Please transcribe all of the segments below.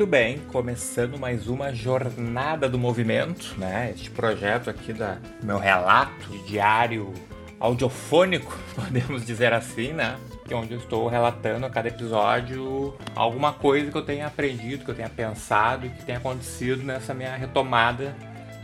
Muito bem, começando mais uma jornada do movimento, né? Este projeto aqui da meu relato de diário audiofônico, podemos dizer assim, né? Que é onde eu estou relatando a cada episódio alguma coisa que eu tenha aprendido, que eu tenha pensado e que tenha acontecido nessa minha retomada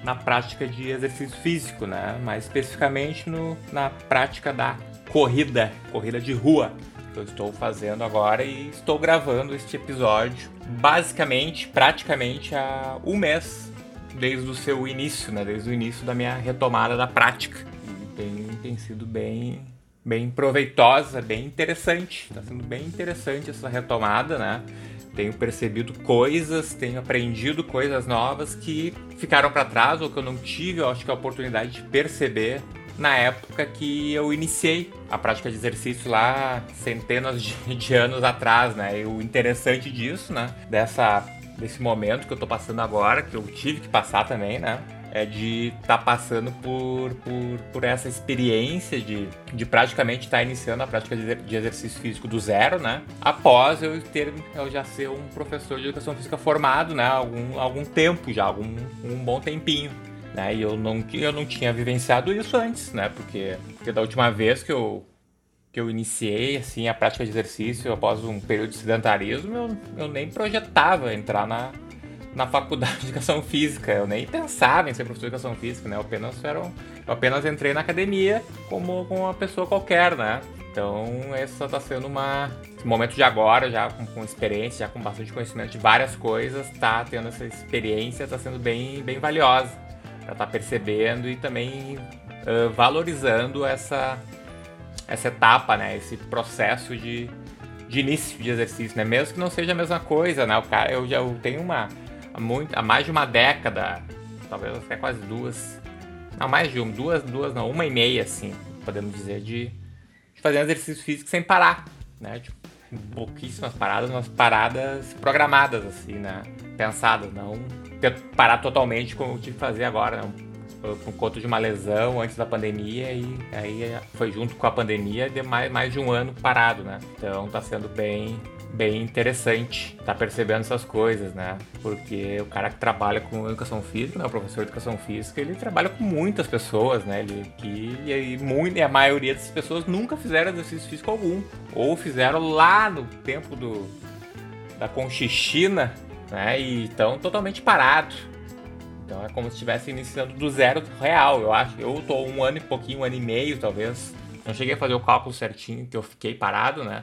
na prática de exercício físico, né? Mais especificamente no, na prática da corrida, corrida de rua que eu estou fazendo agora e estou gravando este episódio basicamente, praticamente há um mês desde o seu início, né? Desde o início da minha retomada da prática. E tem, tem sido bem, bem proveitosa, bem interessante. Está sendo bem interessante essa retomada, né? Tenho percebido coisas, tenho aprendido coisas novas que ficaram para trás ou que eu não tive, eu acho que a oportunidade de perceber na época que eu iniciei a prática de exercício lá centenas de, de anos atrás, né? E o interessante disso, né? Dessa, desse momento que eu tô passando agora, que eu tive que passar também, né? É de estar tá passando por, por, por essa experiência de, de praticamente estar tá iniciando a prática de, exercício físico do zero, né? Após eu ter eu já ser um professor de educação física formado, né? Algum, algum tempo já, algum um bom tempinho. Né? E eu não, eu não tinha vivenciado isso antes, né? Porque, porque da última vez que eu, que eu iniciei assim, a prática de exercício após um período de sedentarismo, eu, eu nem projetava entrar na, na faculdade de educação física. Eu nem pensava em ser professor de educação física, né? Eu apenas, era um, eu apenas entrei na academia como, como uma pessoa qualquer, né? Então, esse está sendo uma. Esse momento de agora, já com, com, experiência, já com bastante conhecimento de várias coisas, tá tendo essa experiência, está sendo bem, bem valiosa estar tá percebendo e também uh, valorizando essa, essa etapa, né? Esse processo de, de início de exercício, né? Mesmo que não seja a mesma coisa, né? O cara, eu já tenho uma há, muito, há mais de uma década, talvez até quase duas, não mais de uma, duas, duas não, uma e meia, assim, podemos dizer, de, de fazer exercício físico sem parar, né? Tipo, pouquíssimas paradas, umas paradas programadas, assim, né? Pensadas, não parar totalmente como eu tive que fazer agora, né? por conta de uma lesão antes da pandemia e aí foi junto com a pandemia de mais, mais de um ano parado, né? Então tá sendo bem bem interessante tá percebendo essas coisas, né? Porque o cara que trabalha com educação física, né, o professor de educação física, ele trabalha com muitas pessoas, né? Ele que e, muito, e a maioria dessas pessoas nunca fizeram exercício físico algum ou fizeram lá no tempo do da Conchichina né? E estão totalmente parados. Então é como se estivesse iniciando do zero real, eu acho. Eu tô um ano e pouquinho, um ano e meio, talvez. Não cheguei a fazer o cálculo certinho que eu fiquei parado, né?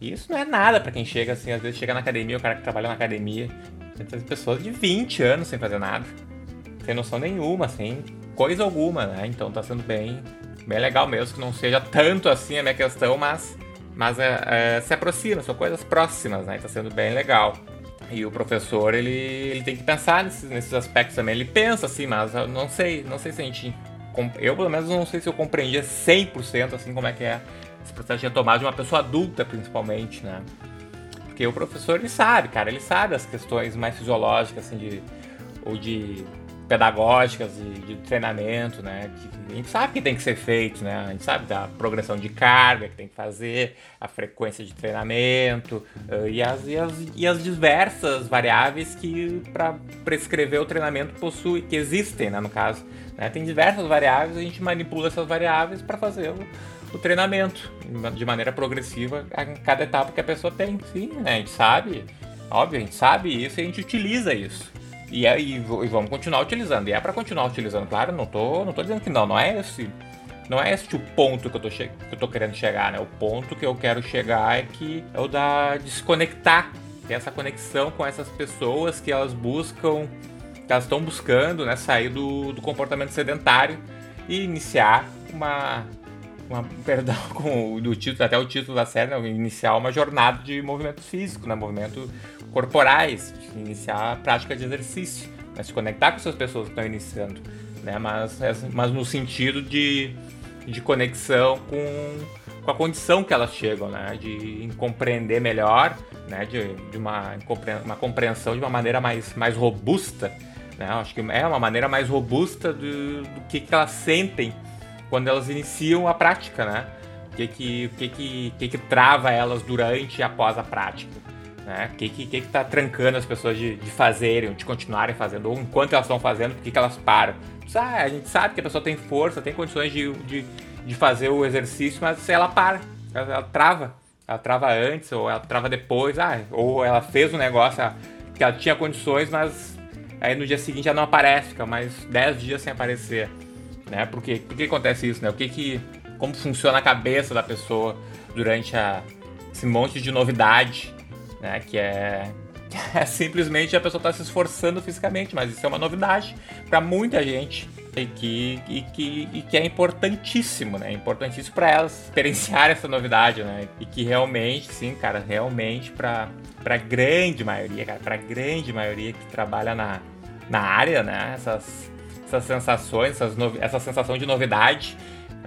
E isso não é nada para quem chega assim, às vezes chega na academia, o cara que trabalha na academia, tem pessoas de 20 anos sem fazer nada. Sem noção nenhuma, sem coisa alguma, né? Então tá sendo bem, bem legal mesmo, que não seja tanto assim a minha questão, mas, mas é, é, se aproxima, são coisas próximas, né? Tá sendo bem legal. E o professor, ele, ele tem que pensar nesses, nesses aspectos também. Ele pensa assim, mas eu não sei, não sei se a gente. Eu, pelo menos, não sei se eu compreendia 100% assim como é que é esse processo de retomada de uma pessoa adulta, principalmente, né? Porque o professor, ele sabe, cara, ele sabe as questões mais fisiológicas, assim, de. ou de pedagógicas e de treinamento, né? Que a gente sabe que tem que ser feito, né? A gente sabe da progressão de carga que tem que fazer, a frequência de treinamento uh, e, as, e, as, e as diversas variáveis que para prescrever o treinamento possui, que existem, né? No caso, né? tem diversas variáveis, a gente manipula essas variáveis para fazer o, o treinamento de maneira progressiva a cada etapa que a pessoa tem. Sim, né? A gente sabe, óbvio, a gente sabe isso e a gente utiliza isso. E, é, e, e vamos continuar utilizando. E é para continuar utilizando, claro, não tô, não tô dizendo que não, não é esse. Não é esse o ponto que eu, tô que eu tô querendo chegar, né? O ponto que eu quero chegar é que é o da desconectar, ter essa conexão com essas pessoas que elas buscam, que elas estão buscando, né? Sair do, do comportamento sedentário e iniciar uma, uma perdão com o título, até o título da série, né? iniciar uma jornada de movimento físico, né? Movimento corporais, iniciar a prática de exercício, né? se conectar com essas pessoas que estão iniciando, né? mas, mas no sentido de, de conexão com, com a condição que elas chegam, né? de compreender melhor, né? de, de uma, uma compreensão de uma maneira mais, mais robusta. Né? Acho que é uma maneira mais robusta do, do que, que elas sentem quando elas iniciam a prática, né? O que que, que, que, que, que trava elas durante e após a prática. Né? O que, que, que tá trancando as pessoas de, de fazerem, de continuarem fazendo, ou enquanto elas estão fazendo, por que, que elas param? Ah, a gente sabe que a pessoa tem força, tem condições de, de, de fazer o exercício, mas ela para, ela, ela, trava. Ela trava antes, ou ela trava depois, ah, ou ela fez um negócio que ela tinha condições, mas aí no dia seguinte ela não aparece, fica mais 10 dias sem aparecer. Né? Por, quê? Por que acontece isso? Né? O que que, como funciona a cabeça da pessoa durante a, esse monte de novidade né? Que é, é simplesmente a pessoa está se esforçando fisicamente, mas isso é uma novidade para muita gente e que, e, que, e que é importantíssimo, né? Importantíssimo para elas experienciar essa novidade, né? E que realmente, sim, cara, realmente para para grande maioria, cara, para grande maioria que trabalha na, na área, né? Essas, essas sensações, essas essa sensação de novidade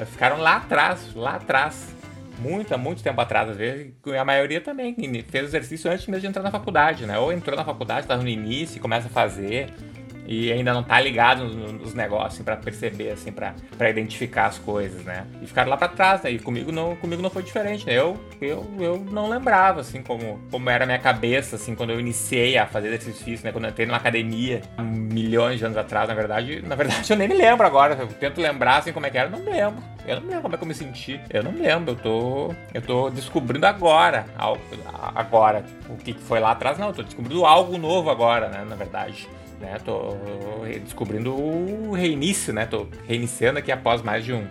ficaram lá atrás, lá atrás muito, muito tempo atrás, às vezes, a maioria também fez exercício antes mesmo de entrar na faculdade, né? Ou entrou na faculdade, estava no início começa a fazer e ainda não tá ligado nos, negócios assim, para perceber assim para identificar as coisas né? E ficaram lá para trás né? E comigo não comigo não foi diferente né? Eu, eu eu não lembrava assim como como era a minha cabeça assim quando eu iniciei a fazer exercício né? Quando eu entrei numa academia milhões de anos atrás na verdade na verdade eu nem me lembro agora. Eu tento lembrar assim como é que era não me lembro. Eu não me lembro como é que eu me senti. Eu não me lembro eu tô eu tô descobrindo agora agora o que foi lá atrás não. Eu tô descobrindo algo novo agora né? Na verdade né? Tô descobrindo o reinício, né? Tô reiniciando aqui após mais de um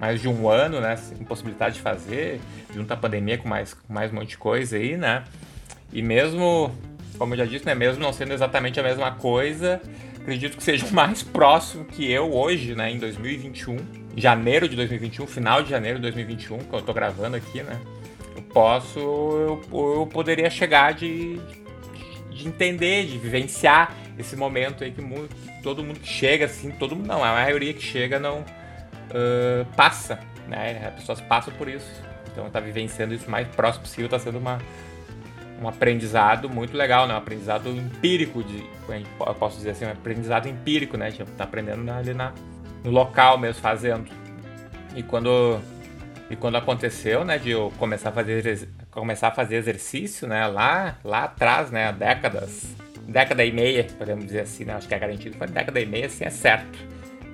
mais de um ano, né? Impossibilidade de fazer, junto à pandemia com mais, com mais um monte de coisa aí, né? E mesmo, como eu já disse, né? Mesmo não sendo exatamente a mesma coisa, acredito que seja mais próximo que eu hoje, né? Em 2021, janeiro de 2021, final de janeiro de 2021, que eu tô gravando aqui, né? Eu posso, eu, eu poderia chegar de, de entender, de vivenciar esse momento aí que, todo mundo que chega, assim, todo mundo não, a maioria que chega não uh, passa, né? As pessoas passam por isso. Então tá vivenciando isso o mais próximo possível, tá sendo uma, um aprendizado muito legal, né? Um aprendizado empírico, de, eu posso dizer assim, um aprendizado empírico, né? Tipo, tá aprendendo ali na, no local mesmo, fazendo. E quando, e quando aconteceu, né, de eu começar a fazer, começar a fazer exercício, né, lá, lá atrás, né, décadas, década e meia, podemos dizer assim, né? Acho que é garantido. Foi década e meia, assim, é certo.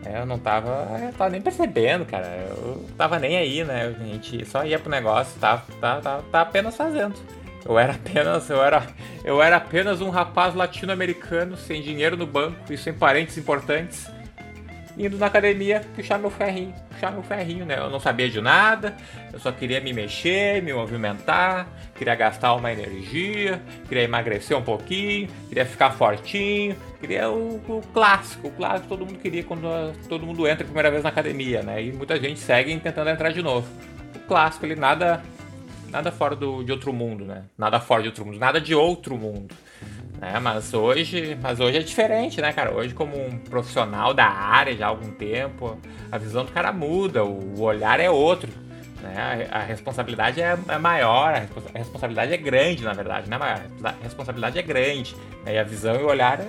É, eu não tava, eu tava nem percebendo, cara. Eu tava nem aí, né? A gente só ia pro negócio, tava, tava, tava, tava apenas fazendo. Eu era apenas, eu era, eu era apenas um rapaz latino-americano sem dinheiro no banco e sem parentes importantes indo na academia puxar meu ferrinho, puxar meu ferrinho, né? Eu não sabia de nada, eu só queria me mexer, me movimentar, queria gastar uma energia, queria emagrecer um pouquinho, queria ficar fortinho, queria o, o clássico, o clássico todo mundo queria quando todo mundo entra a primeira vez na academia, né? E muita gente segue tentando entrar de novo. O clássico, ele nada nada fora do, de outro mundo, né? Nada fora de outro mundo, nada de outro mundo. Né? Mas hoje, mas hoje é diferente, né, cara? Hoje, como um profissional da área já há algum tempo, a visão do cara muda, o olhar é outro. Né? A, responsabilidade é, é maior, a, responsabilidade é grande, na verdade, né? A responsabilidade é grande. Né? E a visão e o olhar é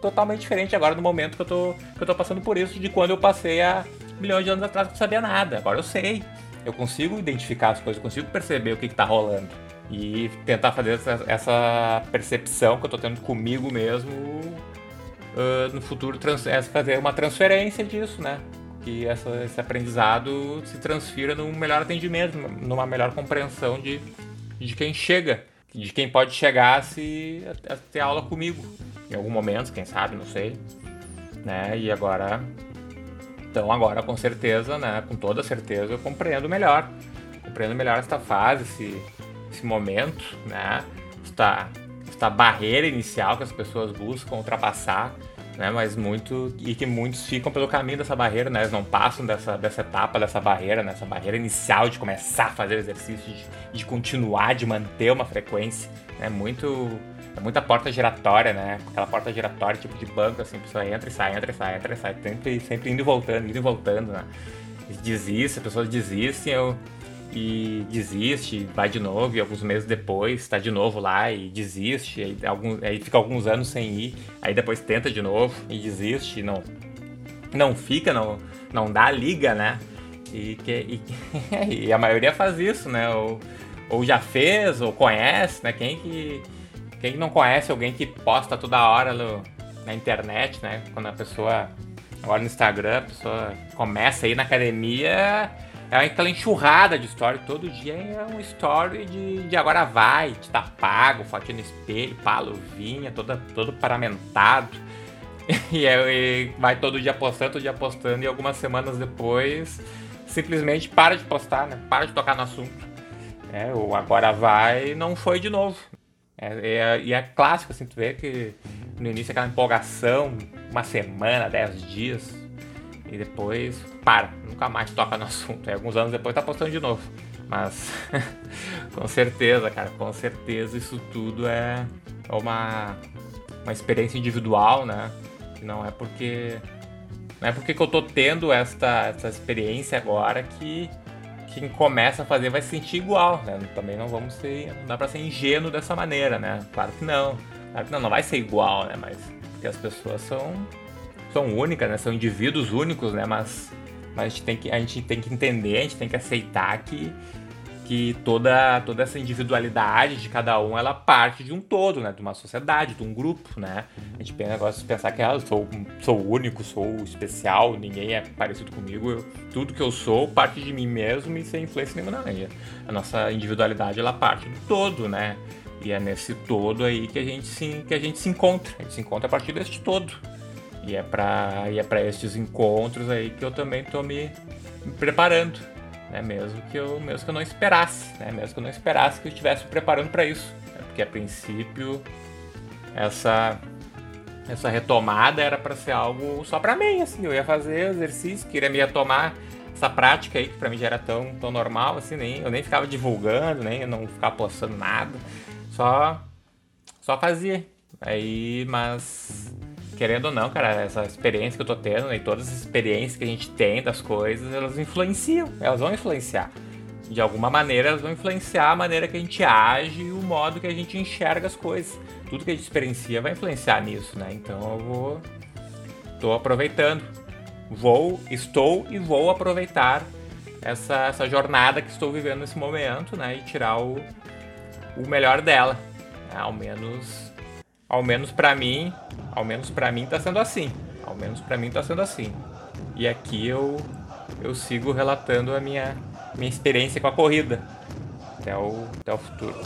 totalmente diferente agora no momento que eu, tô, que eu tô passando por isso, de quando eu passei há milhões de anos atrás que não sabia nada. Agora eu sei. Eu consigo identificar as coisas, eu consigo perceber o que, está rolando e tentar fazer essa, essa, percepção que eu tô tendo comigo mesmo uh, no futuro é fazer uma transferência disso, né? Que essa, esse aprendizado se transfira num melhor atendimento, numa melhor compreensão de, de quem chega, de quem pode chegar a, se, a, a ter aula comigo em algum momento, quem sabe, não sei. Né? E agora. Então agora com certeza, né? Com toda certeza eu compreendo melhor. Compreendo melhor esta fase, esse, esse momento, né? Esta, esta barreira inicial que as pessoas buscam ultrapassar, né? Mas muito e que muitos ficam pelo caminho dessa barreira, né? Eles não passam dessa, dessa etapa, dessa barreira, nessa né? barreira inicial de começar a fazer exercício, de, de continuar, de manter uma frequência, né? Muito é muita porta giratória, né? Aquela porta giratória tipo de banco, assim, a pessoa entra e sai, entra e sai, entra e sai, sempre, sempre indo e voltando, indo e voltando, né? Desiste, as pessoas desistem, eu e desiste, vai de novo, e alguns meses depois está de novo lá e desiste, aí, algum, aí fica alguns anos sem ir, aí depois tenta de novo e desiste, não, não fica, não, não dá liga, né? E, que, e, e, a maioria faz isso, né? O, ou já fez, ou conhece, né? Quem que, quem não conhece alguém que posta toda hora no, na internet, né? Quando a pessoa, agora no Instagram, a pessoa começa a ir na academia, é aquela enxurrada de story, todo dia é um story de, de agora vai, de tá pago, fotinho no espelho, pá, luvinha, todo paramentado. E, e vai todo dia postando, todo dia postando, e algumas semanas depois simplesmente para de postar, né? Para de tocar no assunto. É, o agora vai não foi de novo. É, é, e é clássico, assim, tu vê que no início aquela empolgação, uma semana, dez dias, e depois para, nunca mais toca no assunto. Aí alguns anos depois tá postando de novo. Mas com certeza, cara, com certeza isso tudo é uma, uma experiência individual, né? Não é porque não é porque eu tô tendo esta, essa experiência agora que quem começa a fazer vai se sentir igual, né? Também não vamos ser. Não dá pra ser ingênuo dessa maneira, né? Claro que não. Claro que não, não vai ser igual, né? Mas porque as pessoas são, são únicas, né? São indivíduos únicos, né? Mas, mas a, gente tem que, a gente tem que entender, a gente tem que aceitar que que toda, toda essa individualidade de cada um, ela parte de um todo, né? De uma sociedade, de um grupo, né? A gente tem negócio de pensar que ah, eu sou, sou único, sou especial, ninguém é parecido comigo. Eu, tudo que eu sou parte de mim mesmo e sem influência nenhuma. Não, a nossa individualidade, ela parte do todo, né? E é nesse todo aí que a gente se, que a gente se encontra. A gente se encontra a partir deste todo. E é para é para estes encontros aí que eu também tô me, me preparando né? Mesmo que eu, mesmo que eu não esperasse, né? Mesmo que eu não esperasse que eu estivesse preparando para isso, né? porque a princípio essa essa retomada era para ser algo só para mim, assim, eu ia fazer exercício, queria me retomar essa prática aí que para mim já era tão, tão normal, assim, nem eu nem ficava divulgando, nem eu não ficava postando nada, só só fazia. Aí, mas querendo ou não, cara, essa experiência que eu tô tendo né, e todas as experiências que a gente tem das coisas, elas influenciam, elas vão influenciar. De alguma maneira, elas vão influenciar a maneira que a gente age e o modo que a gente enxerga as coisas. Tudo que a gente experiencia vai influenciar nisso, né? Então eu vou. tô aproveitando. Vou, estou e vou aproveitar essa, essa jornada que estou vivendo nesse momento, né? E tirar o, o melhor dela. Né? Ao menos ao menos para mim, ao menos para mim tá sendo assim. Ao menos para mim tá sendo assim. E aqui eu eu sigo relatando a minha minha experiência com a corrida até o até o futuro.